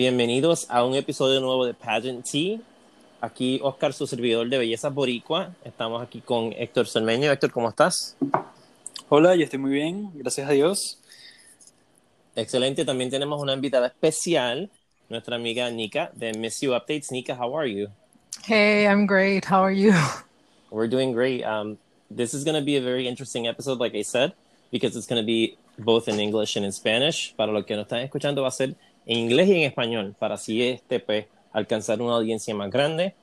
Bienvenidos a un episodio nuevo de Pageant Tea. Aquí Oscar, su servidor de Belleza Boricua. Estamos aquí con Héctor Cermeño. Héctor, ¿cómo estás? Hola, yo estoy muy bien, gracias a Dios. Excelente. También tenemos una invitada especial, nuestra amiga Nika de Miss You Updates. Nika, how are you? Hey, I'm great. How are you? We're doing great. Um, this is going to be a very interesting episode, like I said, because it's going to be both in English and in Spanish. Para lo que nos están escuchando, va a ser en inglés y en español, para así este, pues, alcanzar una audiencia más grande.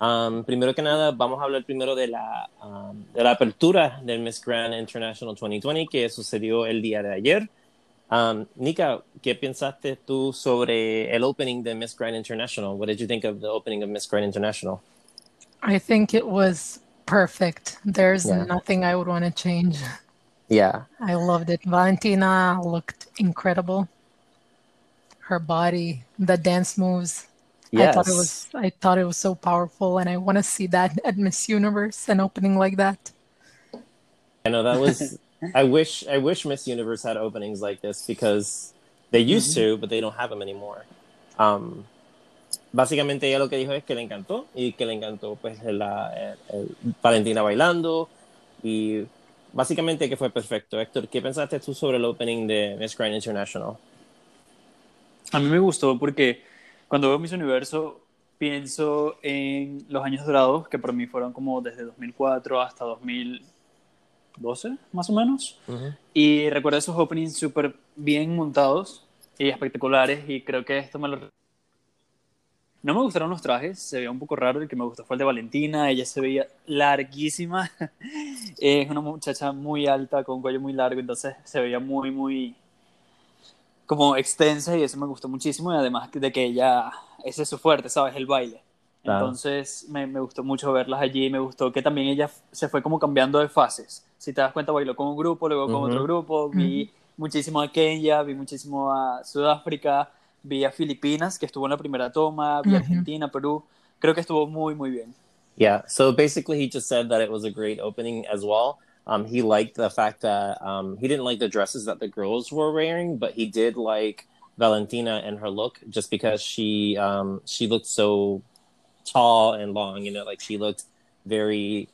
Um, primero que nada, vamos a hablar primero de la, um, de la apertura del Miss Grand International 2020 que sucedió el día de ayer. Um, Nika, ¿qué pensaste tú sobre el opening de Miss Grand International? What did you think of the opening of Miss Grand International? I think it was perfect. There's Yeah. nothing I would want to change. Yeah, I loved it. Valentina looked incredible. Her body, the dance moves. I thought it was I thought it was so powerful and I want to see that at Miss Universe an opening like that. I know that was. I wish. I wish Miss Universe had openings like this because they used to, but they don't have them anymore. Um, básicamente ella lo que dijo es que le encantó y que le encantó pues la el- el Valentina bailando y básicamente que fue perfecto. Héctor, ¿qué pensaste tú sobre el opening de Miss Grand International? A mí me gustó porque cuando veo Miss Universo pienso en los años dorados, que para mí fueron como desde 2004 hasta 2012, más o menos. Y recuerdo esos openings súper bien montados y espectaculares y creo que esto me lo... No me gustaron los trajes, se veía un poco raro, el que me gustó fue el de Valentina, ella se veía larguísima, es una muchacha muy alta con un cuello muy largo, entonces se veía muy, muy como extensa y eso me gustó muchísimo y además de que ella, ese es su fuerte, ¿sabes? El baile. Claro. Entonces me, me gustó mucho verlas allí, me gustó que también ella se fue como cambiando de fases. Si te das cuenta, bailó con un grupo, luego con Ujú. otro grupo, vi muchísimo a Kenia, vi muchísimo a Sudáfrica, vi a Filipinas, que estuvo en la primera toma, vi a Ujú. Argentina, Perú, creo que estuvo muy, muy bien. Yeah. So basically, he just said that it was a great opening as well. Um, he liked the fact that um, he didn't like the dresses that the girls were wearing, but he did like Valentina and her look, just because she um, she looked so tall and long. You know, like she looked very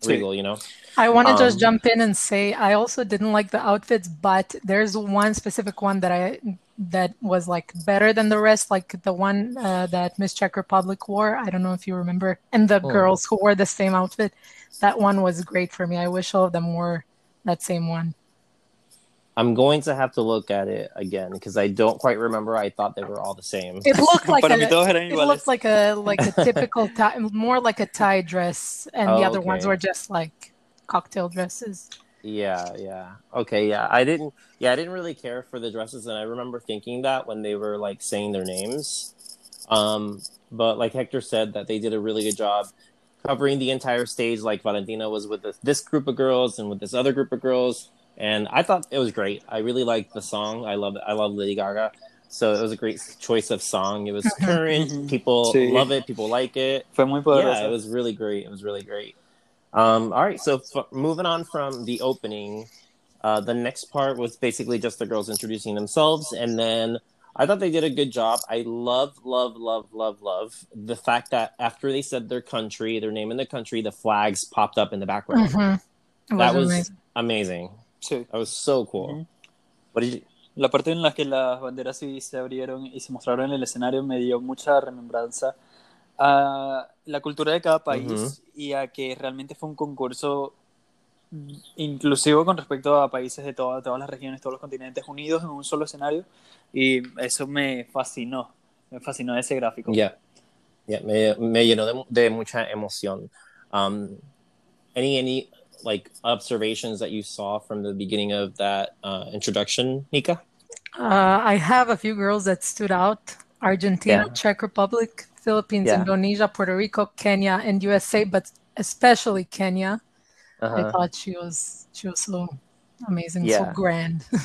Sí. regal. You know. I want to just Um, jump in and say I also didn't like the outfits, but there's one specific one that I that was like better than the rest, like the one uh, that Miss Czech Republic wore. I don't know if you remember, and the Oh. girls who wore the same outfit. That one was great for me. I wish all of them wore that same one. I'm going to have to look at it again because I don't quite remember. I thought they were all the same. It looked like a, mí todos it iguales. looked like a like a typical tie, more like a tie dress, and Oh, the other ones were just like cocktail dresses. Yeah, yeah. Okay, yeah. I didn't yeah, I didn't really care for the dresses and I remember thinking that when they were like saying their names. Um but like Hector said that they did a really good job covering the entire stage like Valentina was with this, this group of girls and with this other group of girls and I thought it was great. I really liked the song. I love I love Lady Gaga. So it was a great choice of song. It was current. Mhm. People Sí. love it. People like it Fue muy poderosa. yeah, it was really great. It was really great. Um, all right, so f- moving on from the opening, uh, the next part was basically just the girls introducing themselves, and then I thought they did a good job. I love, love, love, love, love the fact that after they said their country, their name in the country, the flags popped up in the background. Mhm. It That was amazing. amazing. Sí. That was so cool. Mhm. What did you? La parte en la que las banderas sí se abrieron y se mostraron en el escenario me dio mucha remembranza a la cultura de cada país Ujú. y a que realmente fue un concurso inclusivo con respecto a países de toda- todas las regiones, todos los continentes unidos en un solo escenario y eso me fascinó, me fascinó ese gráfico. Yeah, yeah, me, me llenó de, de mucha emoción. Um, any any like observations that you saw from the beginning of that uh, introduction, Nika? Uh, I have a few girls that stood out: Argentina, Yeah. Czech Republic, Philippines, Yeah. Indonesia, Puerto Rico, Kenya, and USA. But especially Kenya, I Uh-huh. thought she was she was so amazing, Yeah. so grand.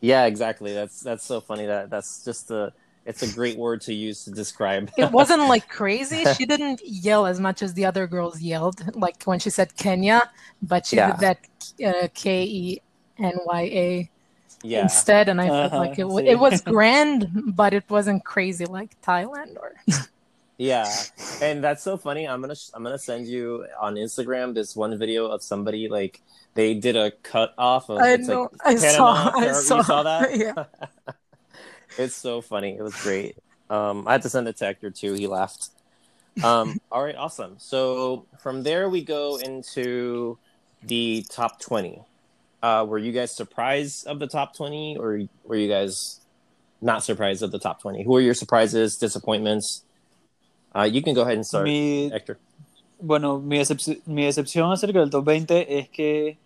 Yeah, exactly. That's that's so funny. That that's just a it's a great word to use to describe. it wasn't like crazy. She didn't yell as much as the other girls yelled, like when she said Kenya, but she Yeah. did that uh, K E N Y A yeah. instead, and I felt Uh-huh, like it, w- it was grand, but it wasn't crazy like Thailand or. Yeah, and that's so funny. I'm gonna I'm gonna send you on Instagram this one video of somebody like they did a cut off of. I it's know. Like I Panama, saw. I saw. You saw that? Yeah. it's so funny. It was great. Um, I had to send it to Hector too. He laughed. Um, all right, awesome. So from there we go into the top twenty. Uh, were you guys surprised of the top twenty, or were you guys not surprised of the top twenty? Who are your surprises, disappointments? Uh, you can go ahead and start, Mi, Hector. bueno, mi, decep- mi decepción acerca del top 20 es que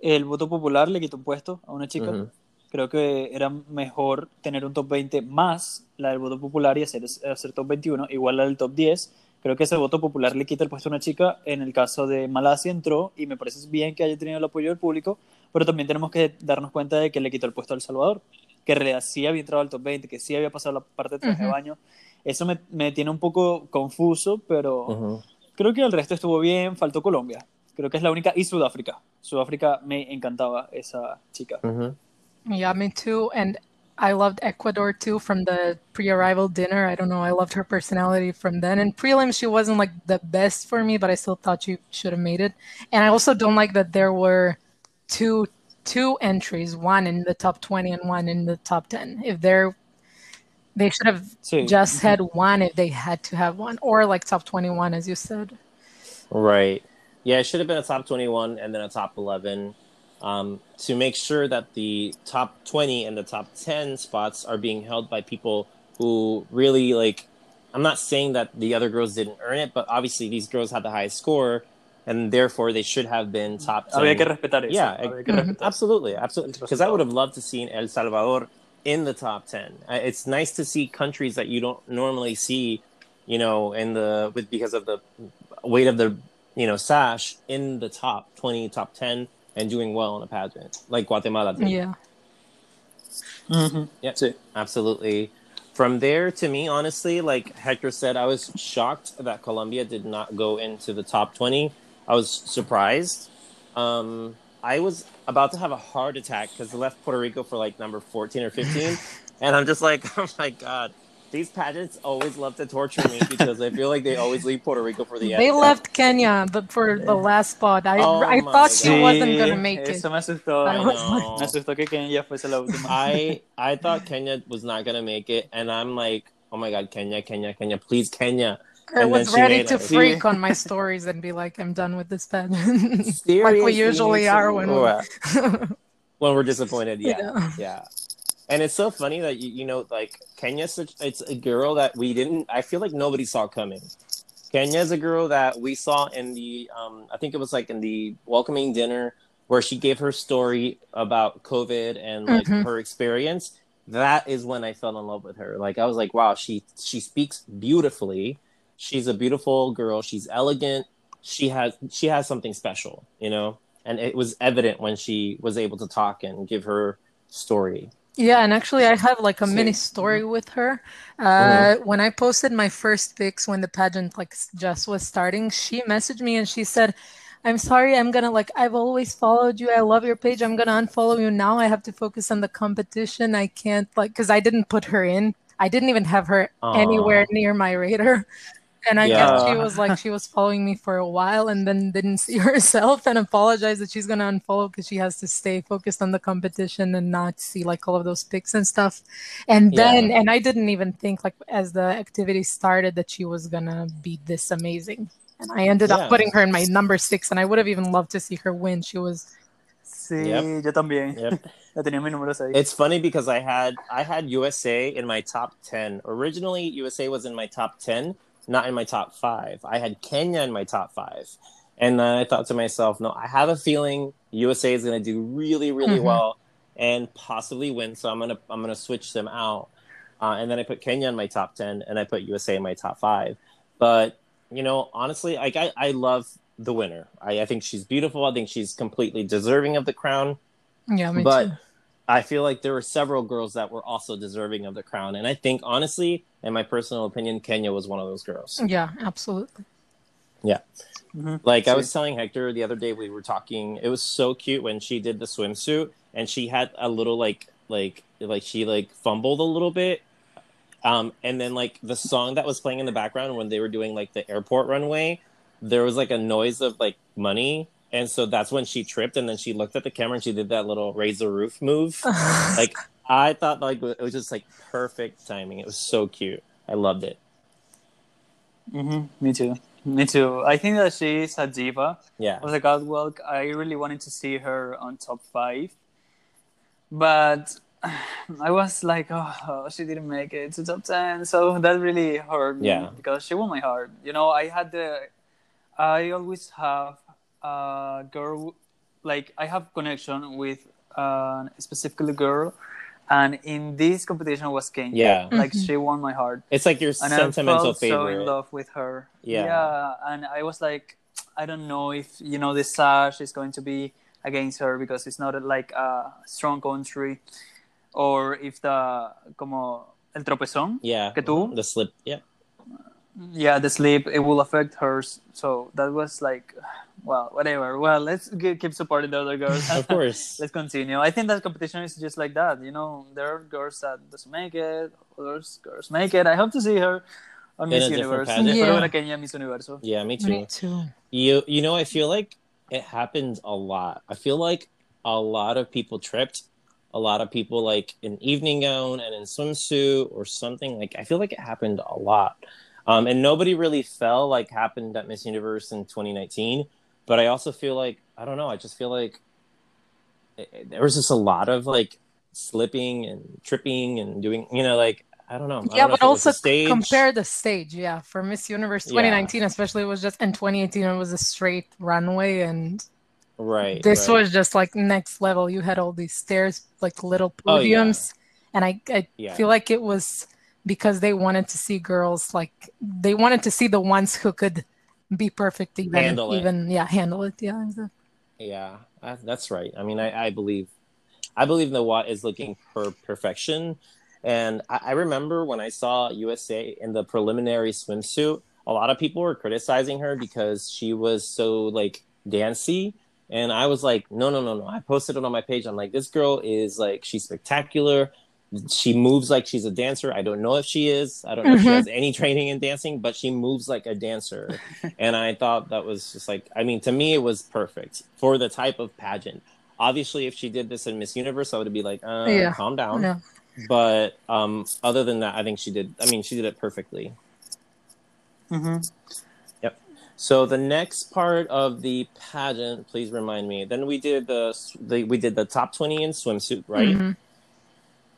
el voto popular le quitó un puesto a una chica. Creo que era mejor tener un top 20 más la del voto popular y hacer, hacer top 21, igual la del top 10. Creo que ese voto popular le quita el puesto a una chica. En el caso de Malasia entró y me parece bien que haya tenido el apoyo del público, pero también tenemos que darnos cuenta de que le quitó el puesto a El Salvador, que en realidad sí había entrado al top 20, que sí había pasado la parte de traje de Ujú. baño. Eso me, me tiene un poco confuso, pero Ujú. creo que el resto estuvo bien. Faltó Colombia. Creo que es la única. Y Sudáfrica. Sudáfrica me encantaba esa chica. Ujú. Yeah, me too. And I loved Ecuador too from the pre-arrival dinner. I don't know. I loved her personality from then. And prelim, she wasn't like the best for me, but I still thought she should have made it. And I also don't like that there were two two entries, one in the top twenty and one in the top ten. If they're they should have Sí. just had one if they had to have one, or like top twenty-one, as you said. Right. Yeah, it should have been a top 21 and then a top 11 um, to make sure that the top 20 and the top 10 spots are being held by people who really like. I'm not saying that the other girls didn't earn it, but obviously these girls had the highest score and therefore they should have been top 10. Había que respetar eso. Yeah, había que Mhm. respetar. Absolutely, absolutely. Because I would have loved to see El Salvador in the top ten. Uh, It's nice to see countries that you don't normally see, you know, in the with because of the weight of the you know sash in the top twenty, top ten, and doing well in a pageant like Guatemala did. Yeah. Ujú. Yep. Sí. Absolutely. From there to me, honestly, like Hector said, I was shocked that Colombia did not go into the top 20. I was surprised. Um, I was about to have a heart attack because they left Puerto Rico for like number 14 or 15. and I'm just like, oh my God. These pageants always love to torture me because I feel like they always leave Puerto Rico for the end. They left Kenya but for the last spot. I Oh I my thought she wasn't gonna make it. Eso me asustó. I I was know. Me asustó que Kenia fuese la última. I I thought Kenya was not gonna make it, and I'm like, oh my god, Kenya, Kenya, Kenya, please, Kenya. I And was ready to freak on my stories and be like, I'm done with this pageant. like we usually are when we Well, when we're disappointed. Yeah, Yeah. yeah. And it's so funny that you, you know, like Kenya's such it's a girl that we didn't. I feel like nobody saw coming. Kenya's a girl that we saw in the, um, I think it was like in the welcoming dinner where she gave her story about COVID and like Mhm. her experience. That is when I fell in love with her. Like I was like, wow, she she speaks beautifully. She's a beautiful girl. She's elegant. She has she has something special, you know. And it was evident when she was able to talk and give her story. Yeah, and actually, I have like a mini story with her. Uh, Mhm. When I posted my first pics when the pageant like just was starting, she messaged me and she said, "I'm sorry, I'm gonna like I've always followed you. I love your page. I'm gonna unfollow you now. I have to focus on the competition. I can't like because I didn't put her in. I didn't even have her anywhere near my radar." And I guess she was like she was following me for a while and then didn't see herself and apologized that she's gonna unfollow because she has to stay focused on the competition and not see like all of those pics and stuff. And then Yeah. and I didn't even think like as the activity started that she was gonna be this amazing. And I ended Yeah. up putting her in my number six, and I would have even loved to see her win. She was Sí, Yep. yo también. Yep. La tenía en mis números ahí. It's funny because I had I had USA in my top ten. Originally, USA was in my top ten, not in my top five. I had Kenya in my top five, and then I thought to myself, no, I have a feeling USA is going to do really, really Mhm. well and possibly win. So I'm gonna I'm gonna switch them out, uh, and then I put Kenya in my top ten, and I put USA in my top five. But you know, honestly, like I I love the winner. I, I think she's beautiful. I think she's completely deserving of the crown. yeah, me But too. I feel like there were several girls that were also deserving of the crown. And I think, honestly, in my personal opinion, Kenya was one of those girls. Yeah, absolutely. Ujú. Like I was telling Hector the other day, we were talking, it was so cute when she did the swimsuit and she had a little like like like she like fumbled a little bit. Um, and then like the song that was playing in the background when they were doing like the airport runway, there was like a noise of like money and so that's when she tripped and then she looked at the camera and she did that little raise the roof move. Like i thought like it was just like perfect timing. It was so cute. I loved it. Mm-hmm. me too. Me too. I think that she is a diva yeah. was a catwalk i really wanted to see her on top five. But I was like, oh, she didn't make it to top ten, so that really hurt me yeah. because she won my heart. You know, I had the I always have a girl, like I have connection with a specifically girl, and in this competition was Kenya. Yeah, like Mhm. she won my heart, it's like your and sentimental I felt favorite. so in love with her. Yeah. yeah, and I was like, I don't know if you know the sash is going to be against her because it's not like a strong country, or if the como el tropezón yeah, que tuvo. the slip. Yeah, yeah the sleep it will affect hers so that was like well whatever well let's g- keep supporting the other girls of course. let's continue i think that competition is just like that you know there are girls that doesn't make it others girls make it i hope to see her on In miss a different universe pageant. Espero Yeah. ver a Kenia miss universo yeah, me too. Me too. You you know, I feel like it happened a lot. I feel like a lot of people tripped. A lot of people like in evening gown and in swimsuit or something. Like I feel like it happened a lot. Um, and nobody really fell like happened at Miss Universe in 2019. But I also feel like I don't know. I just feel like it, it- there was just a lot of like slipping and tripping and doing. You know, like I don't know. I don't Yeah, know but it was the also compare the stage. Yeah, for Miss Universe Yeah. 2019, especially, it was just in 2018. It was a straight runway, and right. this right. was just like next level. You had all these stairs, like little Oh, yeah. podiums, and I, I Yeah. feel like it was because they wanted to see girls like they wanted to see the ones who could be perfect, even Handle it. yeah, handle it. Yeah, exactly. Yeah, I, that's right. I mean, I, I believe, I believe Nawat is looking for perfection, and I, I remember when I saw USA in the preliminary swimsuit, a lot of people were criticizing her because she was so like dancy and I was like, no, no, no, no. I posted it on my page. I'm like, this girl is like, she's spectacular. She moves like she's a dancer. I don't know if she is. I don't know if she Mhm. has any training in dancing, but she moves like a dancer and I thought that was just like I mean to me it was perfect for the type of pageant. Obviously, if she did this in Miss Universe, I would be like, uh, Yeah. calm down. No. But um, other than that, I think she did. I mean, she did it perfectly. Mhm. So the next part of the pageant, please remind me. Then we did the, the we did the top twenty in swimsuit, right? Mhm.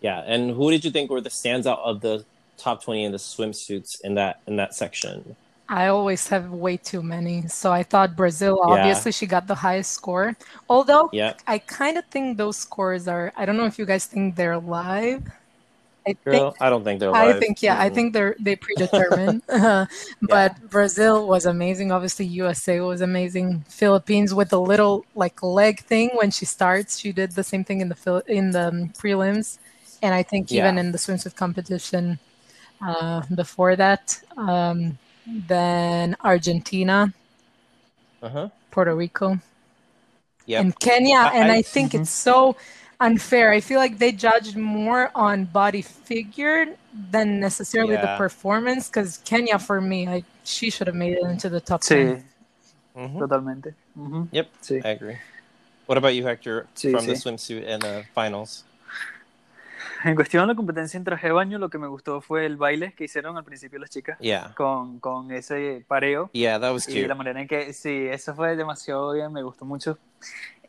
Yeah. And who did you think were the standout of the top twenty in the swimsuits in that in that section? I always have way too many. So I thought Brazil, Yeah. obviously, she got the highest score. Although Yeah, I kind of think those scores are, I don't know if you guys think they're live. I think, I don't think they're. I think, yeah, I Mm-mm. think they're they predetermined. But Brazil was amazing. Obviously, USA was amazing. Philippines with the little like leg thing when she starts, she did the same thing in the in the um, prelims, and I think even Yeah. in the swimsuit competition uh, before that. Um, then Argentina, Uh-huh. Puerto Rico, Yep. and Kenya. I- and I- I, think Mhm. it's so unfair. I feel like they judged more on body figure than necessarily the performance. Because Kenya, for me, I, she should have made it into the top sí 10. Mhm. totalmente Mhm. Yep. sí I agree. What about you, Hector, Sí, from the swimsuit and the finals? en cuestión de la competencia en traje de baño lo que me gustó fue el baile que hicieron al principio las chicas Yeah. con, con ese pareo Yeah, that was y la manera en que sí, eso fue demasiado bien, me gustó mucho.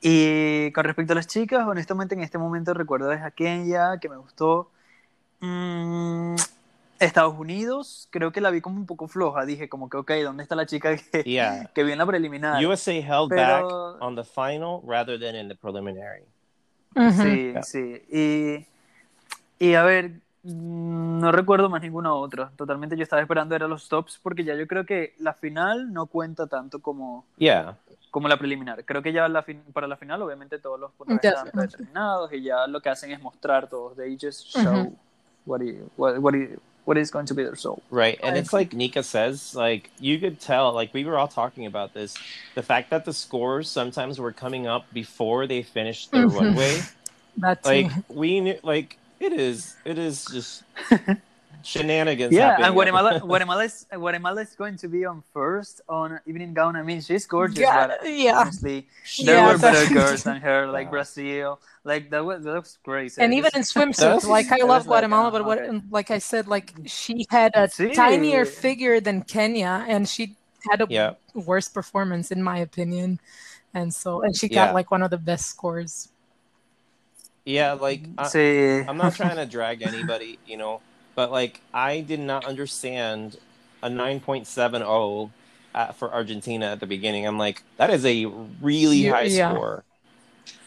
Y con respecto a las chicas, honestamente en este momento recuerdo es a Kenya, que me gustó. Mm, Estados Unidos, creo que la vi como un poco floja, dije como que, ok, ¿dónde está la chica que, Yeah. que vi en la preliminar? USA held Pero- back on the final rather than in the preliminary. Sí, sí. Y, y a ver, mm, no recuerdo más ninguna otra. Totalmente yo estaba esperando era los tops porque ya yo creo que la final no cuenta tanto como, Yeah. como la preliminar. Creo que ya la fin- para la final obviamente todos los puntajes están predeterminados y ya lo que hacen es mostrar todos. They just show Ujú. what, i- what, what, what is going to be their soul. Right. And it's like Nika says, like you could tell, like we were all talking about this, the fact that the scores sometimes were coming up before they finished their runway. That too. Like we knew, like it is, it is just shenanigans. Yeah, happening. and Guatemala, Guatemala is Guatemala is going to be on first on evening gown. I mean, she's gorgeous, Yeah, but yeah. honestly, there Yeah, were better girls than her, like Yeah. Brazil. Like that was that looks great. and even in swimsuits, like I love was like, Guatemala, uh, but what, okay. like I said, like she had a Sí. tinier figure than Kenya, and she had a Yeah. worse performance, in my opinion. And so, and she Yeah. got like one of the best scores. Yeah, like I, Sí. I'm not trying to drag anybody, you know, but like I did not understand a 9.70 at, for Argentina at the beginning. I'm like, that is a really You- high yeah. score.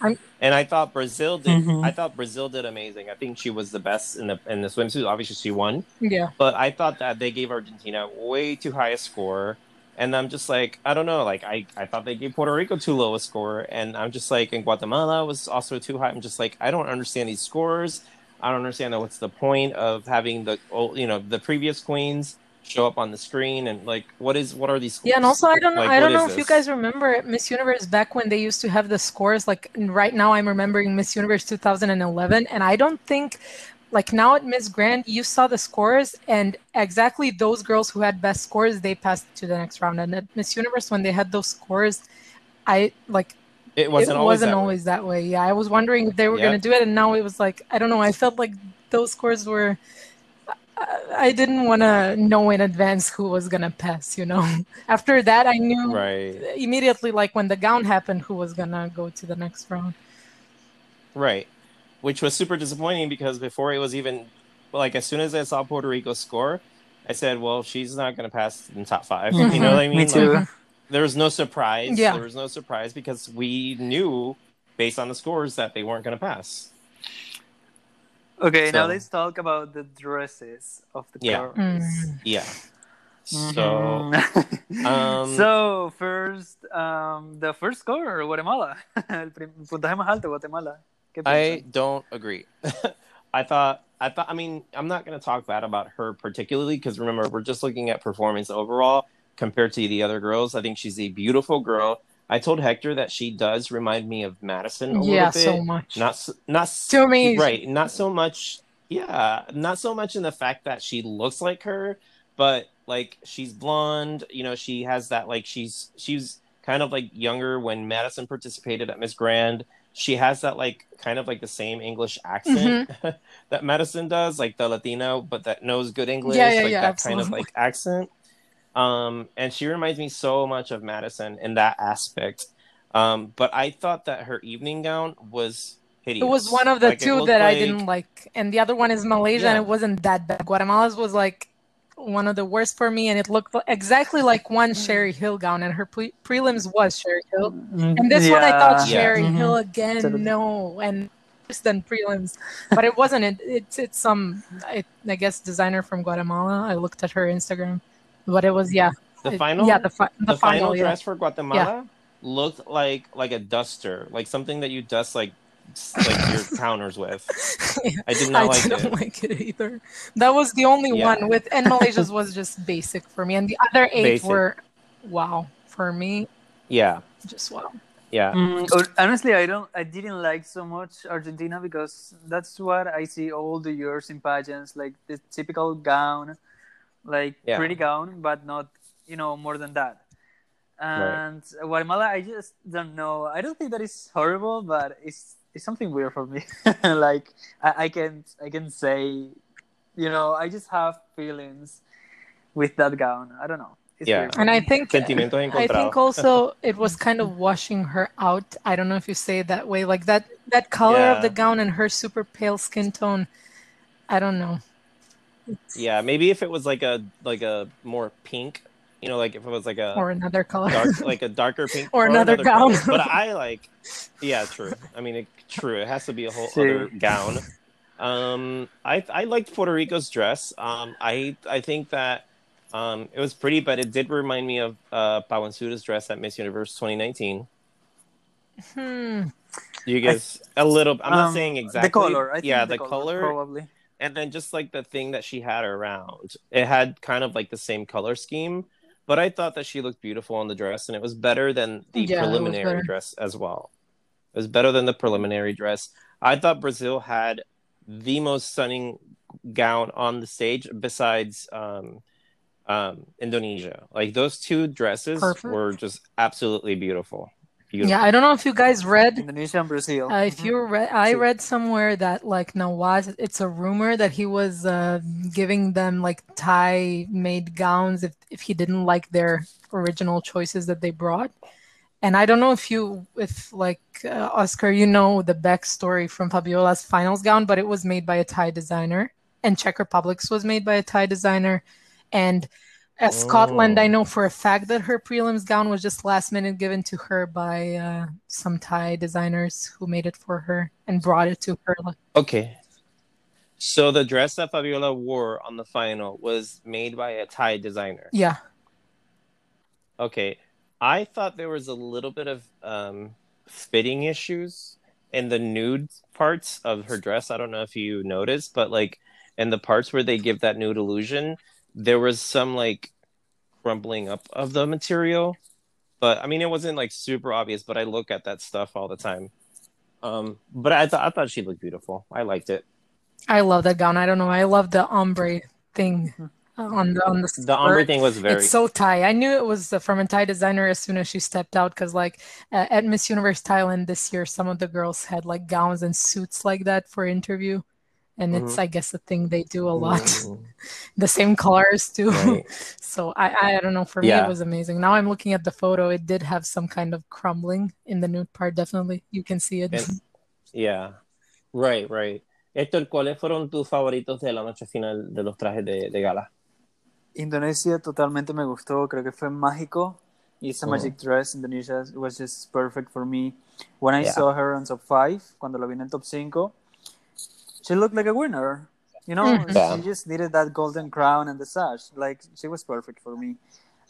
I'm- and I thought Brazil did. Mhm. I thought Brazil did amazing. I think she was the best in the in the swimsuit. Obviously, she won, Yeah, but I thought that they gave Argentina way too high a score. And I'm just like, I don't know. Like, I, I thought they gave Puerto Rico too low a score. And I'm just like, and Guatemala was also too high. I'm just like, I don't understand these scores. I don't understand what's the point of having the, old- you know, the previous queens show up on the screen and like, what is, what are these? yeah, and also I don't know, Like, I don't know if you guys remember Miss Universe back when they used to have the scores. Like right now, I'm remembering Miss Universe 2011, and I don't think. Like now at Miss Grand, you saw the scores, and exactly those girls who had best scores, they passed to the next round. And at Miss Universe, when they had those scores, I like It wasn't it always wasn't that way. always that way. Yeah, I was wondering if they were Yeah. going to do it, and now it was like I don't know. I felt like those scores were. I- I didn't want to know in advance who was going to pass. You know, after that, I knew Right. immediately, like when the gown happened, who was going to go to the next round. Right. Which was super disappointing because before it was even like as soon as I saw Puerto Rico score, I said, "Well, she's not going to pass in top 5 You know what I mean? Me too. Like, there was no surprise. Yeah. There was no surprise because we knew based on the scores that they weren't going to pass. Okay, now let's talk about the dresses of the Yeah. girls. Mm. Yeah. So Mhm. um, so first, um, the first score, Guatemala. El prim- puntaje más alto, Guatemala. ¿Qué I don't agree. I thought I thought I mean, I'm not going to talk bad about her particularly because remember, we're just looking at performance overall compared to the other girls. I think she's a beautiful girl. I told Hector that she does remind me of Madison a Yeah, little bit. so much. Not not s- To me, right, not so much yeah, not so much in the fact that she looks like her, but like she's blonde, you know, she has that like she's she's kind of like younger when Madison participated at Miss Grand. She has that like kind of like the same English accent that Madison does, like the Latino, but that knows good English, Yeah, yeah, like yeah, that kind of like accent. Um, and she reminds me so much of Madison in that aspect. Um, but I thought that her evening gown was hideous. It was one of the Like, two that I didn't like, and the other one is Malaysia, and it wasn't that bad. Guatemala's was like one of the worst for me, and it looked exactly like one Sherri Hill gown, and her pre- prelims was Sherri Hill, and this one I thought Yeah. Sherri Mhm. Hill again. Totally. No, and worse than prelims, but it wasn't. It, it's it's some I, I guess designer from Guatemala. I looked at her Instagram, but it was yeah. The it- final, yeah, the, fi- the, the final, final, yeah. dress for Guatemala looked like like a duster, like something that you dust like s- like your counters with. I did not I like didn't it. like it either. That was the only Yeah. one with, and Malaysia's was just basic for me, and the other eight Basic. were, wow, for me, Yeah, just wow. yeah, Mm, honestly, I don't. I didn't like so much Argentina because that's what I see all the years in pageants, like the typical gown, like Yeah. pretty gown, but not you know more than that. And Guatemala, I just don't know. I don't think that is horrible, but it's it's something weird for me. like I, I can I can say, you know, I just have feelings with that gown. I don't know. It's Yeah. weird for And I think, I think also it was kind of washing her out. I don't know if you say it that way, like that that color of the gown and her super pale skin tone. I don't know. yeah. Maybe if it was like a like a more pink, you know, like if it was like a Or another color. dark, like a darker pink, Or another gown. color. But I like, yeah, true. I mean, it, true. It has to be a whole Sí. other gown. Um, I I liked Puerto Rico's dress. Um, I I think that um it was pretty, but it did remind me of uh Paweensuda's dress at Miss Universe 2019. Hmm. You guys a little. I'm not Um, saying exactly. the color. I think yeah, the, the color, probably. and then just like the thing that she had around, it had kind of like the same color scheme. But I thought that she looked beautiful in the dress, and it was better than the Yeah, preliminary dress as well. It was better than the preliminary dress. I thought Brazil had the most stunning gown on the stage besides um, um, Indonesia. Like those two dresses Perfect. were just absolutely beautiful. Beautiful. Yeah, I don't know if you guys read Indonesia and Brazil. Uh, if you read, I read somewhere that like Nawat, it's a rumor that he was uh, giving them like Thai made gowns if if he didn't like their original choices that they brought. And I don't know if you, if like uh, Oscar, you know the backstory from Fabiola's finals gown, but it was made by a Thai designer, and Czech Republic's was made by a Thai designer and uh, Scotland, I oh. know for a fact that her prelims gown was just last minute given to her by uh, some Thai designers who made it for her and brought it to her. Okay. So the dress that Fabiola wore on the final was made by a Thai designer. Yeah. Okay. I thought there was a little bit of um, fitting issues in the nude parts of her dress. I don't know if you noticed, but like in the parts where they give that nude illusion, there was some like crumbling up of the material but i mean it wasn't like super obvious but i look at that stuff all the time. Um but i thought i thought she looked beautiful. I liked it. I love that gown. I don't know. I love the ombre thing on the on the, the ombre thing was very it's so Thai. I knew it was from a Thai designer as soon as she stepped out because like uh, at Miss Universe Thailand this year, some of the girls had like gowns and suits like that for interview and mm-hmm. it's i guess a thing they do a lot mm-hmm. the same colors too right. so I, I don't know for yeah. me it was amazing now i'm looking at the photo it did have some kind of crumbling in the nude part definitely you can see it and, yeah right right Héctor, ¿cuáles fueron tus favoritos de la noche final de los trajes de, de gala? Indonesia totalmente me gustó, creo que fue mágico. It's a magic dress. Indonesia was just perfect for me. When I yeah. saw her on top 5, cuando la vi en top 5, she looked like a winner. You know, mm-hmm. yeah. she just needed that golden crown and the sash. Like she was perfect for me.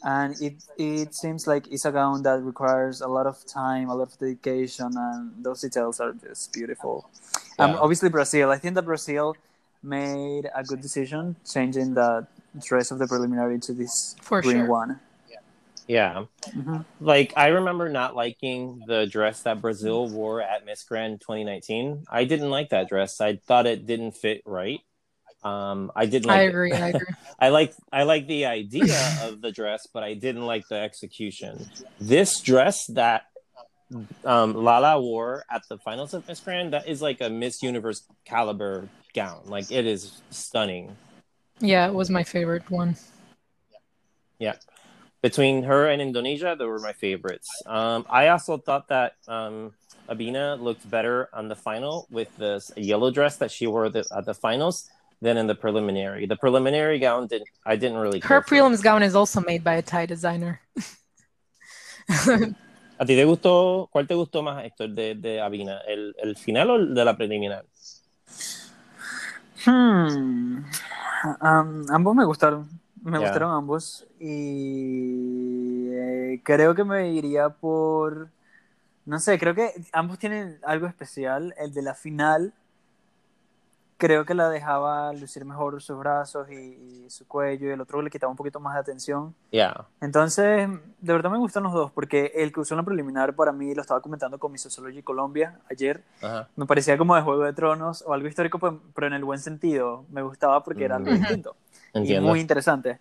And it it seems like it's a gown that requires a lot of time, a lot of dedication, and those details are just beautiful. Yeah. Um, obviously Brazil. I think that Brazil made a good decision changing the dress of the preliminary to this for green sure. one. Yeah. Mm-hmm. Like I remember not liking the dress that Brazil wore at Miss Grand 2019. I didn't like that dress. I thought it didn't fit right. Um, I didn't. Like I agree. I agree. I like I like the idea of the dress, but I didn't like the execution. This dress that um, Lala wore at the finals of Miss Grand that is like a Miss Universe caliber gown. Like it is stunning. Yeah, it was my favorite one. Yeah between her and Indonesia, they were my favorites. Um, I also thought that um, Abena looked better on the final with this yellow dress that she wore the, at the finals than in the preliminary. The preliminary gown didn't. I didn't really. Her prelims gown is also made by a Thai designer. ¿A ti te gustó? ¿Cuál te gustó más, Héctor, de, de Abena? ¿El, ¿El final o el de la preliminar? Hmm. Um, ambos me gustaron. Me gustaron ambos y eh, creo que me iría por, no sé, creo que ambos tienen algo especial. El de la final creo que la dejaba lucir mejor sus brazos y, su cuello y el otro le quitaba un poquito más de atención. Yeah. Entonces, de verdad me gustan los dos porque el que usó en la preliminar para mí, lo estaba comentando con mi Sociology Colombia ayer, me parecía como de Juego de Tronos o algo histórico, pues, pero en el buen sentido. Me gustaba porque era algo distinto. Y muy interesante.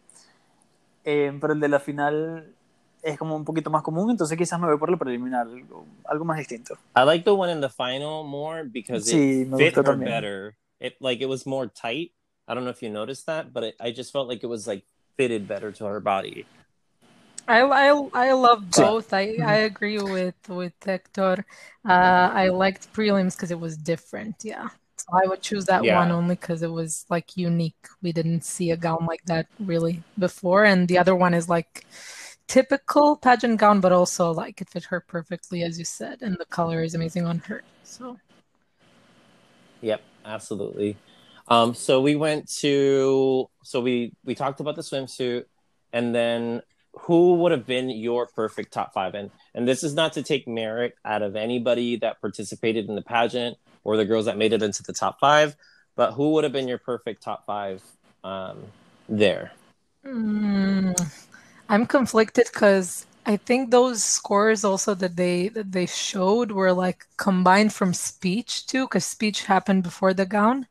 Eh, pero el de la final es como un poquito más común, entonces quizás me voy por el preliminar, algo, algo más distinto. I like the one in the final more because sí, it fit her también. better. It like it was more tight. I don't know if you noticed that, but it, I just felt like it was like fitted better to her body. I I, I love both. I, I agree with with Hector. Uh, I liked prelims because it was different. Yeah. So I would choose that yeah. one only because it was like unique. We didn't see a gown like that really before. And the other one is like typical pageant gown, but also like it fit her perfectly, as you said. And the color is amazing on her. So, yep, absolutely. Um, so we went to, so we, we talked about the swimsuit and then who would have been your perfect top five? And, and this is not to take merit out of anybody that participated in the pageant or the girls that made it into the top five. But who would have been your perfect top five um, there? Mm, I'm conflicted because I think those scores also that they that they showed were like combined from speech too, because speech happened before the gown,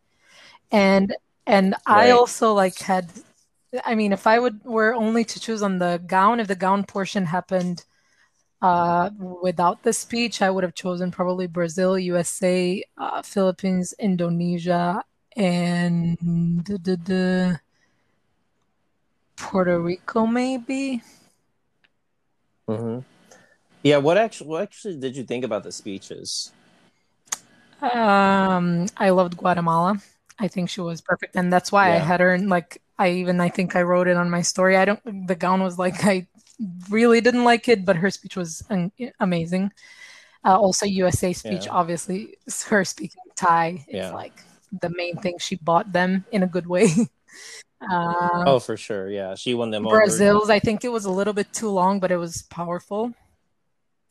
and and right. I also like had, I mean, if I would were only to choose on the gown, if the gown portion happened uh, without the speech, I would have chosen probably Brazil, USA, uh, Philippines, Indonesia, and the, the, the Puerto Rico, maybe. Mm-hmm. Yeah. What actually? What actually did you think about the speeches? Um, I loved Guatemala. I think she was perfect, and that's why yeah. I had her. In, like, I even I think I wrote it on my story. I don't. The gown was like I really didn't like it, but her speech was amazing. Uh, also, USA speech, yeah. obviously, her speaking Thai is yeah. like the main thing. She bought them in a good way. Uh, oh, for sure. Yeah. She won them Brazil's, over. I think it was a little bit too long, but it was powerful.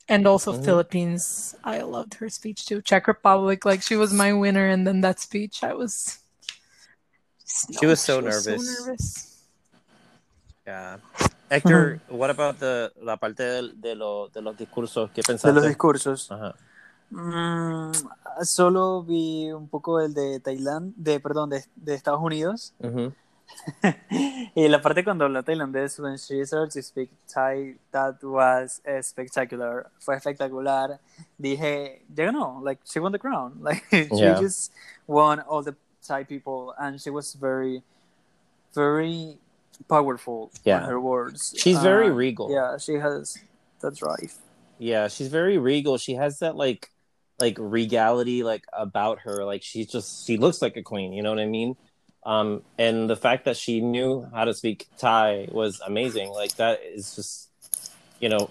And also mm-hmm. Philippines. I loved her speech too. Czech Republic, like she was my winner. And then that speech, I was. She was so she nervous. Was so nervous. Yeah. Hector, uh-huh. what about the la parte de, de, lo, de los discursos? ¿Qué pensaste? De los discursos. Ajá. Mm, solo vi un poco el de Tailandia, de perdón, de, de Estados Unidos. Uh-huh. y la parte cuando habló tailandés, when she started to speak Thai, that was uh, spectacular. Fue espectacular. Dije, you know, like she won the crown. Like she yeah. just won all the Thai people, and she was very, very powerful. Yeah, her words. She's uh, very regal. Yeah, she has that drive. Yeah, she's very regal. She has that like, like regality, like about her. Like she's just she looks like a queen. You know what I mean? Um, and the fact that she knew how to speak Thai was amazing. Like that is just, you know,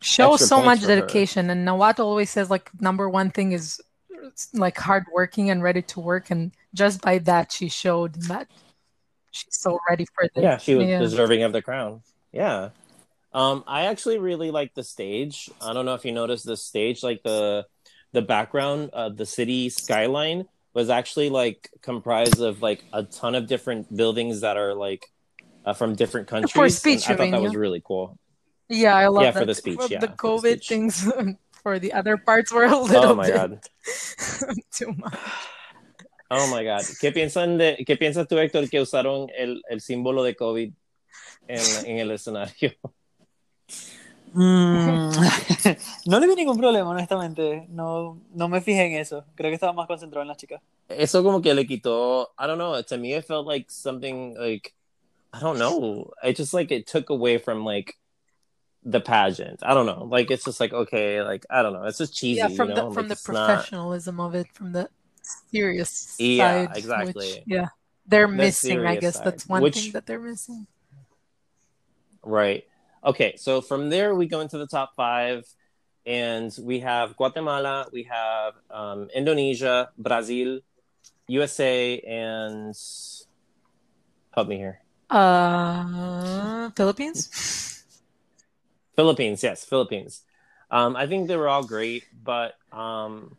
shows so much dedication. Her. And Nawat always says like number one thing is like hardworking and ready to work. And just by that, she showed that she's so ready for this. Yeah, she was yeah. deserving of the crown. Yeah. Um, I actually really like the stage. I don't know if you noticed the stage, like the the background, uh, the city skyline was actually like comprised of like a ton of different buildings that are like uh, from different countries. For speech, I thought that was really cool. Yeah, I love yeah that. for the speech. Yeah, the COVID the things for the other parts were a little oh my God. too much. Oh my God. ¿Qué piensan de, qué piensas tú, Héctor, que usaron el, el símbolo de COVID en, en el escenario? Mm, no le vi ningún problema, honestamente. No, no me fijé en eso. Creo que estaba más concentrado en las chicas. Eso como que le quitó. I don't know. To me, it felt like something like I don't know. It just like it took away from like the pageant. I don't know. Like it's just like okay, like I don't know. It's just cheesy. Yeah, from you know? the from like, the professionalism not... of it, from the serious yeah, side. exactly. Which, yeah, they're the missing. I guess side. that's one which... thing that they're missing. Right. Okay, so from there we go into the top five, and we have Guatemala, we have um, Indonesia, Brazil, USA, and help me here. Uh, Philippines. Philippines, yes, Philippines. Um, I think they were all great, but um,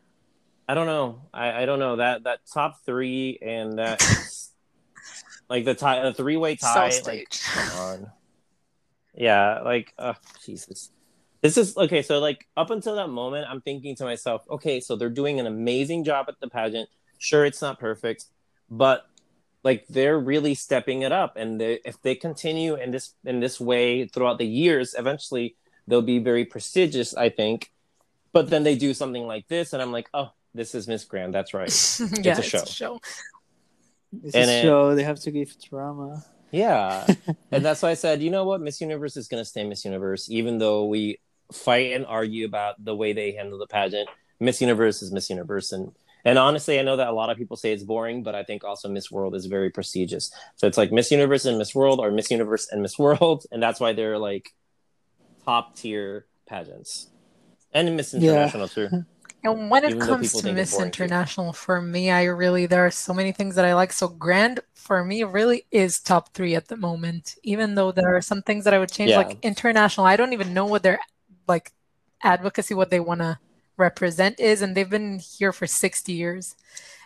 I don't know. I, I don't know that that top three and that like the tie, the three way tie. Like, come on. Yeah, like, uh, Jesus. This is okay. So, like, up until that moment, I'm thinking to myself, okay, so they're doing an amazing job at the pageant. Sure, it's not perfect, but like they're really stepping it up. And they, if they continue in this in this way throughout the years, eventually they'll be very prestigious. I think. But then they do something like this, and I'm like, oh, this is Miss Grand. That's right. yeah, it's a show. It's a show. It's and a show. It, they have to give drama. Yeah. and that's why I said, you know what? Miss Universe is going to stay Miss Universe, even though we fight and argue about the way they handle the pageant. Miss Universe is Miss Universe. And, and honestly, I know that a lot of people say it's boring, but I think also Miss World is very prestigious. So it's like Miss Universe and Miss World or Miss Universe and Miss World. And that's why they're like top tier pageants. And Miss International yeah. too. And when it comes to Miss International, for me, I really there are so many things that I like. So Grand for me really is top three at the moment. Even though there are some things that I would change, yeah. like international. I don't even know what their like advocacy, what they want to represent is, and they've been here for sixty years,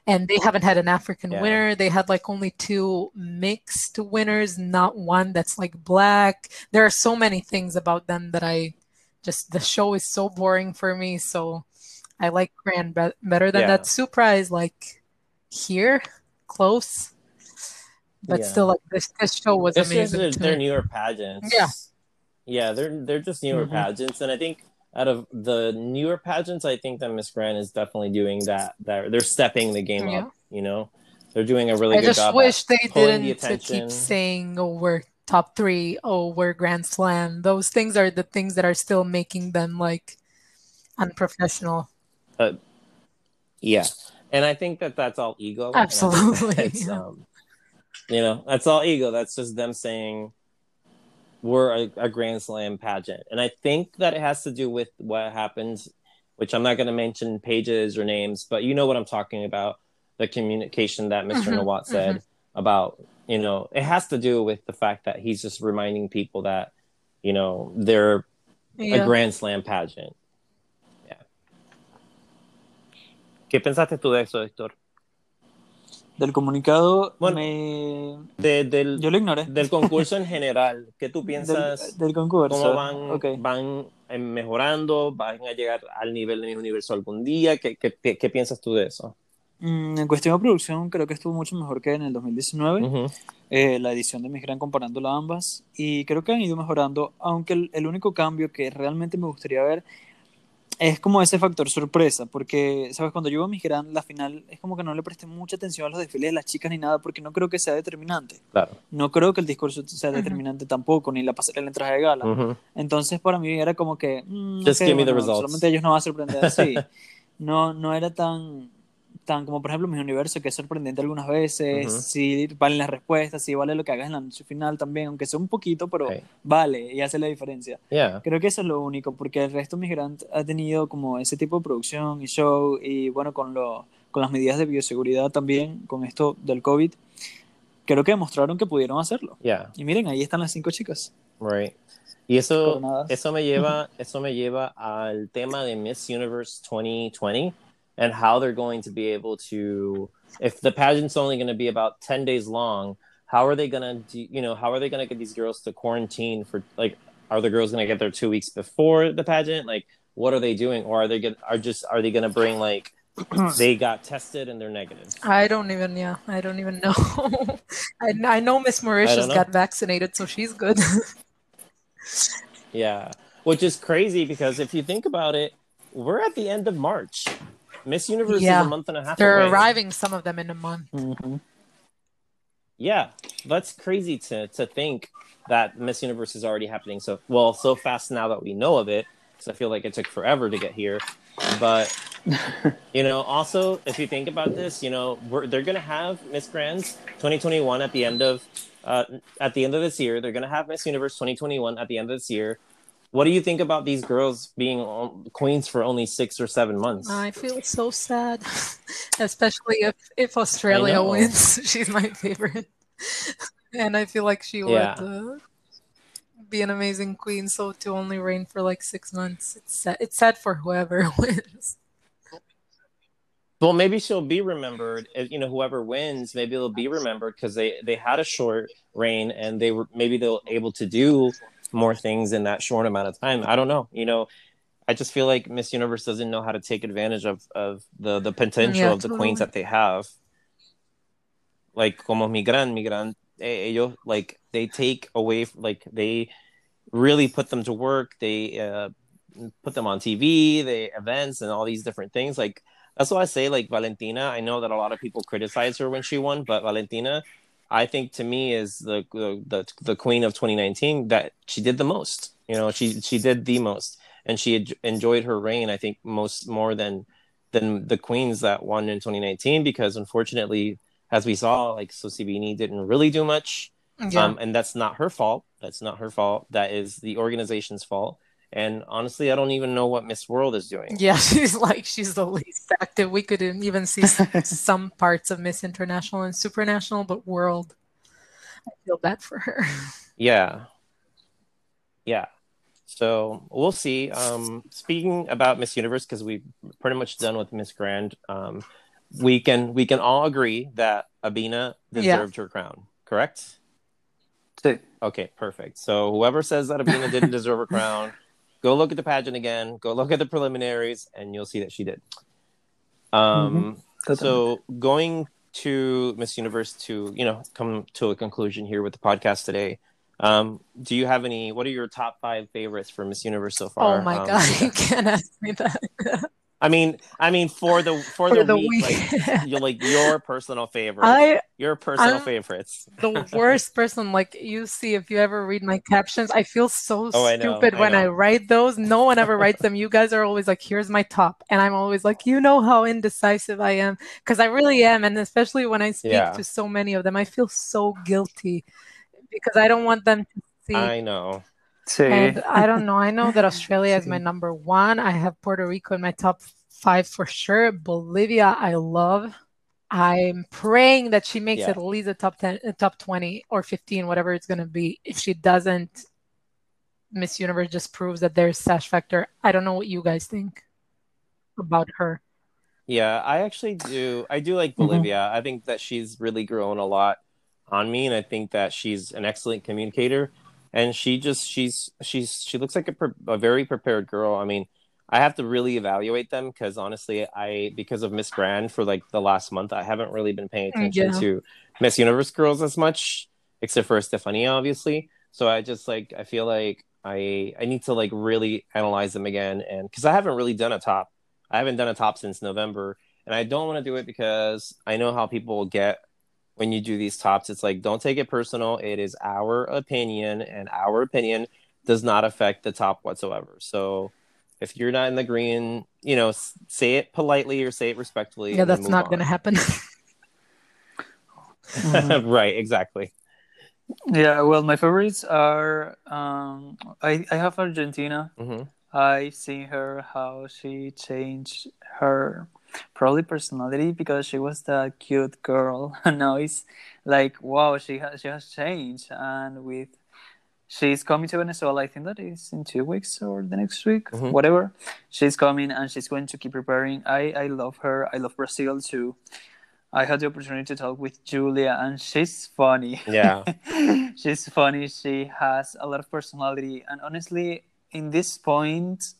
and they haven't had an African yeah. winner. They had like only two mixed winners, not one that's like black. There are so many things about them that I just the show is so boring for me. So I like Grand be- better than yeah. that. Supra is like here, close, but yeah. still like this this show was it's amazing. Just, they're newer pageants. Yeah, yeah, they're they're just newer mm-hmm. pageants, and I think out of the newer pageants, I think that Miss Grand is definitely doing that. That they're stepping the game yeah. up. You know, they're doing a really I good job. I just wish they didn't the keep saying, "Oh, we're top three. Oh, we're Grand Slam." Those things are the things that are still making them like unprofessional. Uh, yeah, and I think that that's all ego. Absolutely. Yeah. Um, you know, that's all ego. That's just them saying we're a, a, Grand Slam pageant, and I think that it has to do with what happened, which I'm not going to mention pages or names, but you know what I'm talking about. The communication that mister mm-hmm, Nawat said mm-hmm. about, you know, it has to do with the fact that he's just reminding people that, you know, they're yeah. a Grand Slam pageant ¿Qué pensaste tú de eso, Héctor? Del comunicado, bueno, me... de, del, yo lo ignoré. Del concurso en general, ¿qué tú piensas? Del, del concurso. ¿Cómo van, okay. van eh, mejorando? ¿Van a llegar al nivel de mi universo algún día? ¿Qué, qué, qué piensas tú de eso? Mm, en cuestión de producción, creo que estuvo mucho mejor que en el 2019. Uh -huh. eh, la edición de Miss Grand comparándola ambas. Y creo que han ido mejorando, aunque el, el único cambio que realmente me gustaría ver es como ese factor sorpresa, porque, ¿sabes? Cuando yo a mi gran, la final es como que no le presté mucha atención a los desfiles de las chicas ni nada, porque no creo que sea determinante. Claro. No creo que el discurso sea determinante tampoco, ni la pasarela en traje de gala. Entonces, para mí era como que. Mm, Just give me the results. Solamente ellos no van a sorprender. Sí. no, no era tan tan como por ejemplo mi universo que es sorprendente algunas veces si valen las respuestas si vale lo que hagas en la noche final también aunque sea un poquito pero vale y hace la diferencia. Creo que eso es lo único porque el resto Migrant ha tenido como ese tipo de producción y show y bueno con lo con las medidas de bioseguridad también con esto del COVID creo que demostraron que pudieron hacerlo. Y miren ahí están las cinco chicas. Right. Y eso eso me lleva eso me lleva al tema de Miss Universe 2020 and how they're going to be able to if the pageant's only going to be about 10 days long how are they going to you know how are they going to get these girls to quarantine for like are the girls going to get there two weeks before the pageant? Like what are they doing? Or are they get are just are they going to bring like they got tested and they're negative? I don't even yeah i don't even know. I, I know miss mauritius got vaccinated so she's good. Yeah which is crazy because if you think about it we're at the end of march Miss Universe yeah. is a month and a half. They're away. arriving, some of them in a month. Mm-hmm. Yeah, that's crazy to to think that Miss Universe is already happening. So well, so fast now that we know of it, because I feel like it took forever to get here. But you know, also if you think about this, you know, they're gonna have Miss Grands 2021 at the end of uh, at the end of this year. They're gonna have Miss Universe 2021 at the end of this year. What do you think about these girls being queens for only six or seven months? I feel so sad, especially if if Australia wins. She's my favorite, and I feel like she yeah. would uh, be an amazing queen. So to only reign for like six months, it's sad. It's sad for whoever wins. Well, maybe she'll be remembered. You know, whoever wins, maybe they'll be remembered because they they had a short reign and they were maybe they'll able to do more things in that short amount of time. I don't know. You know, I just feel like Miss Universe doesn't know how to take advantage of of the the potential yeah, of the queens that they have. Like como Migran, Migran, eh, ellos like they take away like they really put them to work. They uh, put them on TV, they events and all these different things. Like that's why I say like Valentina. I know that a lot of people criticize her when she won, but Valentina I think to me is the, the the queen of 2019 that she did the most. You know, she she did the most, and she enjoyed her reign. I think most more than than the queens that won in 2019 because unfortunately, as we saw, like Zozibini didn't really do much, yeah. um, and that's not her fault. That's not her fault. That is the organization's fault. And honestly, I don't even know what Miss World is doing. Yeah, she's like she's the least active. We couldn't even see some parts of Miss International and Supranational, but World, I feel bad for her. Yeah, yeah. So we'll see. Um, speaking about Miss Universe, because we've pretty much done with Miss Grand, um, we can we can all agree that Abena deserved yeah. her crown. Correct. Sí. Okay, perfect. So whoever says that Abena didn't deserve a crown go look at the pageant again. Go look at the preliminaries, and you'll see that she did. Um, mm-hmm. so going to Miss Universe to you know come to a conclusion here with the podcast today. Um, do you have any? What are your top five favorites for Miss Universe so far? Oh my um, god, you can't ask me that. I mean, I mean, for the for, for the, the, week, week. like you like your personal favorite. I your personal I'm favorites. the worst person, like you see, if you ever read my captions, I feel so oh, stupid I when I, I, write those. No one ever writes them. You guys are always like, "Here's my top," and I'm always like, "You know how indecisive I am," because I really am, and especially when I speak yeah. to so many of them, I feel so guilty because I don't want them to see. I know. See. And I don't know. I know that Australia is my number one. I have Puerto Rico in my top five for sure. Bolivia, I love. I'm praying that she makes yeah. at least a top 10, a top 20 or 15, whatever it's going to be. If she doesn't, Miss Universe just proves that there's sash factor. I don't know what you guys think about her. Yeah, I actually do. I do like mm-hmm. Bolivia. Mm-hmm. I think that she's really grown a lot on me, and I think that she's an excellent communicator and she just she's she's she looks like a, a very prepared girl. I mean, I have to really evaluate them because honestly, I because of Miss Grand for like the last month, I haven't really been paying mm, attention yeah. to Miss Universe girls as much, except for Estefania, obviously. So I just like I feel like I I need to like really analyze them again, and because I haven't really done a top, I haven't done a top since November, and I don't want to do it because I know how people get when you do these tops. It's like don't take it personal. It is our opinion, and our opinion does not affect the top whatsoever. So if you're not in the green, you know, say it politely or say it respectfully. Yeah, that's not going to happen. mm-hmm. right, exactly. Yeah, well, my favorites are um, I I have Argentina. Mm-hmm. I see her how she changed her probably personality because she was the cute girl. now it's like wow, she has she has changed, and with she's coming to Venezuela. I think that is in two weeks or the next week, mm-hmm. whatever. She's coming and she's going to keep preparing. I I love her. I love Brazil too. I had the opportunity to talk with Julia, and she's funny. Yeah, she's funny. She has a lot of personality, and honestly, in this point,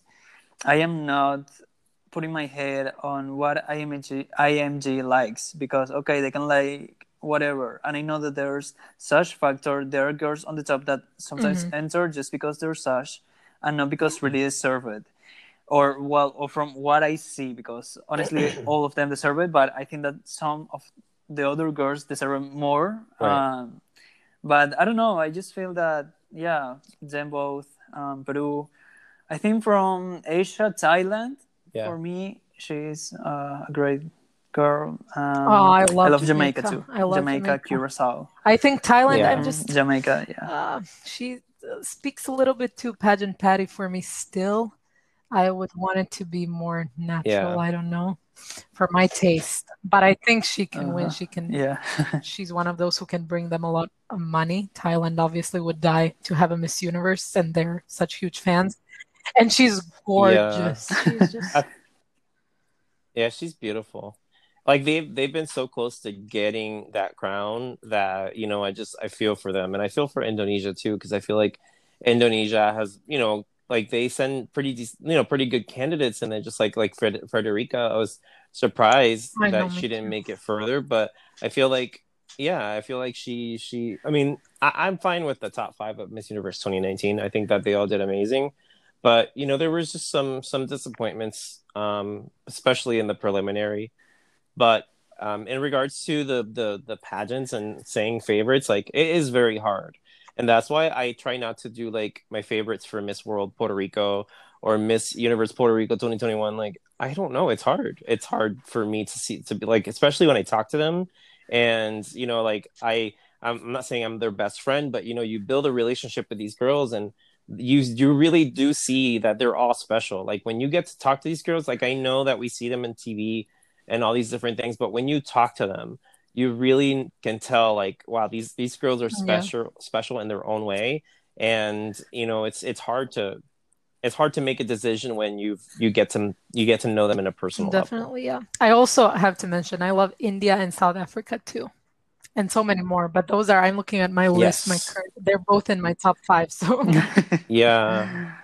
I am not putting my head on what IMG IMG likes because okay, they can like whatever. And I know that there's sash factor. There are girls on the top that sometimes mm-hmm. enter just because they're such and not because really deserve it. Or well, or from what I see, because honestly, all of them deserve it. But I think that some of the other girls deserve it more. Right. Um, but I don't know. I just feel that yeah, them both, um, Peru. I think from Asia, Thailand. Yeah. For me, she's uh, a great girl. Um, oh, I love, I love Jamaica. Jamaica. too. I love Jamaica, Jamaica, Curacao. I think Thailand. Yeah. I'm just Jamaica. Yeah, uh, she speaks a little bit too pageant patty for me still. I would want it to be more natural. Yeah. I don't know for my taste, but I think she can uh-huh. win. She can. Yeah, she's one of those who can bring them a lot of money. Thailand obviously would die to have a Miss Universe, and they're such huge fans. And she's gorgeous. Yeah, she's, just... yeah, she's beautiful. Like they've they've been so close to getting that crown that you know I just I feel for them. And I feel for Indonesia too because I feel like Indonesia has you know like they send pretty you know pretty good candidates. And then just like like Fred, Frederika I was surprised I that she didn't too. make it further. But I feel like yeah I feel like she she I mean I, I'm fine with the top five of Miss Universe 2019 I think that they all did amazing but you know there was just some some disappointments um especially in the preliminary but um, in regards to the, the the pageants and saying favorites, like it is very hard, and that's why I try not to do like my favorites for Miss World Puerto Rico or Miss Universe Puerto Rico 2021. Like I don't know, it's hard. It's hard for me to see to be like, especially when I talk to them, and you know, like I I'm not saying I'm their best friend, but you know, you build a relationship with these girls and you you really do see that they're all special. Like when you get to talk to these girls, like I know that we see them in TV and all these different things but when you talk to them you really can tell like wow these these girls are special yeah. special in their own way and you know it's it's hard to it's hard to make a decision when you you get to you get to know them in a personal definitely level. yeah i also have to mention i love india and south africa too and so many more but those are i'm looking at my list yes. my current they're both in my top five so yeah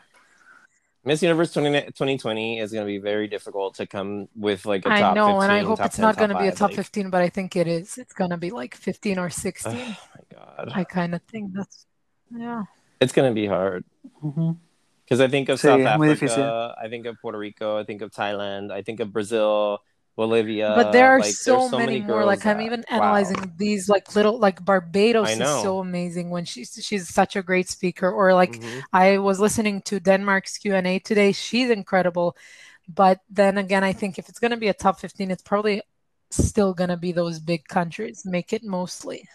Miss Universe 20, 2020 is going to be very difficult to come with like a top I know, 15, and I hope it's 10, not going to be a top like- 15, but I think it is. It's going to be like 15 or 16. Oh my god, I kind of think that's, yeah. it's going to be hard Ujú. because I think of Sí, South es Africa, difícil. I think of Puerto Rico, I think of Thailand, I think of Brazil, Bolivia. but there are like, so, there's many more. girls Like I'm that- even wow. analyzing these like little like Barbados is so amazing when she's she's such a great speaker. Or like Mhm. I was listening to Denmark's Q and A today. She's incredible. But then again, I think if it's going to be a top 15, it's probably still going to be those big countries. Make it mostly.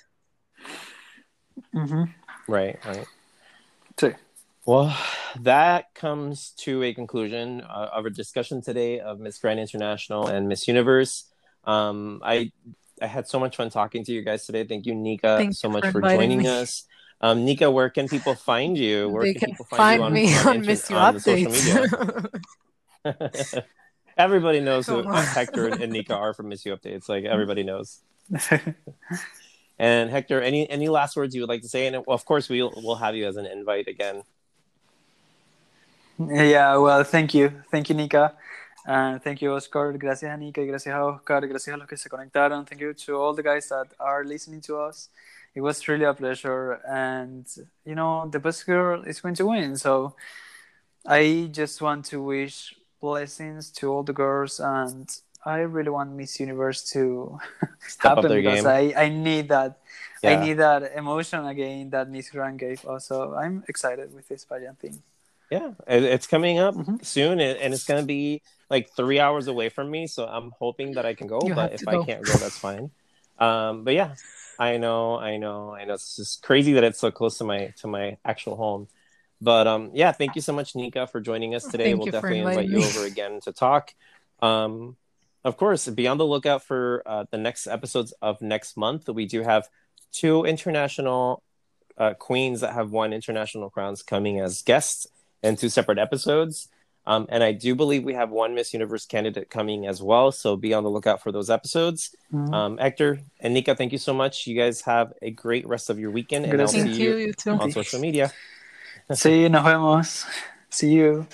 Mm-hmm. Right, right. Sí. Well, that comes to a conclusion uh, of our discussion today of Miss Grand International and Miss Universe. Um, I I had so much fun talking to you guys today. Thank you, Nika, so much for for joining me. us. Um, Nika, where can people find you? Where they can people find, you on, me on, on, Miss U on social media? Updates. everybody knows who. Hector and Nika are from Miss U Updates. Like everybody knows. And Hector, any any last words you would like to say? And of course, we'll we'll have you as an invite again. Yeah, well, thank you. Thank you, Nika. Uh, thank you, Oscar. Gracias Nika gracias a Oscar. Gracias a los que se conectaron. Thank you to all the guys that are listening to us. It was really a pleasure. And, you know, the best girl is going to win. So I just want to wish blessings to all the girls. And I really want Miss Universe to happen because game. I, I need that. Yeah. I need that emotion again that Miss Grand gave Also, I'm excited with this pageant thing. Yeah, it's coming up Mhm. soon, and, it's gonna be like three hours away from me. So I'm hoping that I can go, You but if to I can't go, that's fine. Um, but yeah, I know, I know, I know. It's just crazy that it's so close to my to my actual home. But um, yeah, thank you so much, Nika, for joining us today. Thank we'll definitely invite inviting you over again to talk. Um, of course, be on the lookout for uh, the next episodes of next month. We do have two international uh, queens that have won international crowns coming as guests in two separate episodes. Um, and I do believe we have one Miss Universe candidate coming as well. So be on the lookout for those episodes. Mhm. Um, Hector and Nika, thank you so much. You guys have a great rest of your weekend, and I'll Gracias. see you you, you too. on social media. Sí, nos vemos. See you.